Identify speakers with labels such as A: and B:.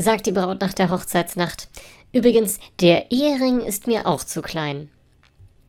A: sagt die Braut nach der Hochzeitsnacht. Übrigens, der Ehering ist mir auch zu klein.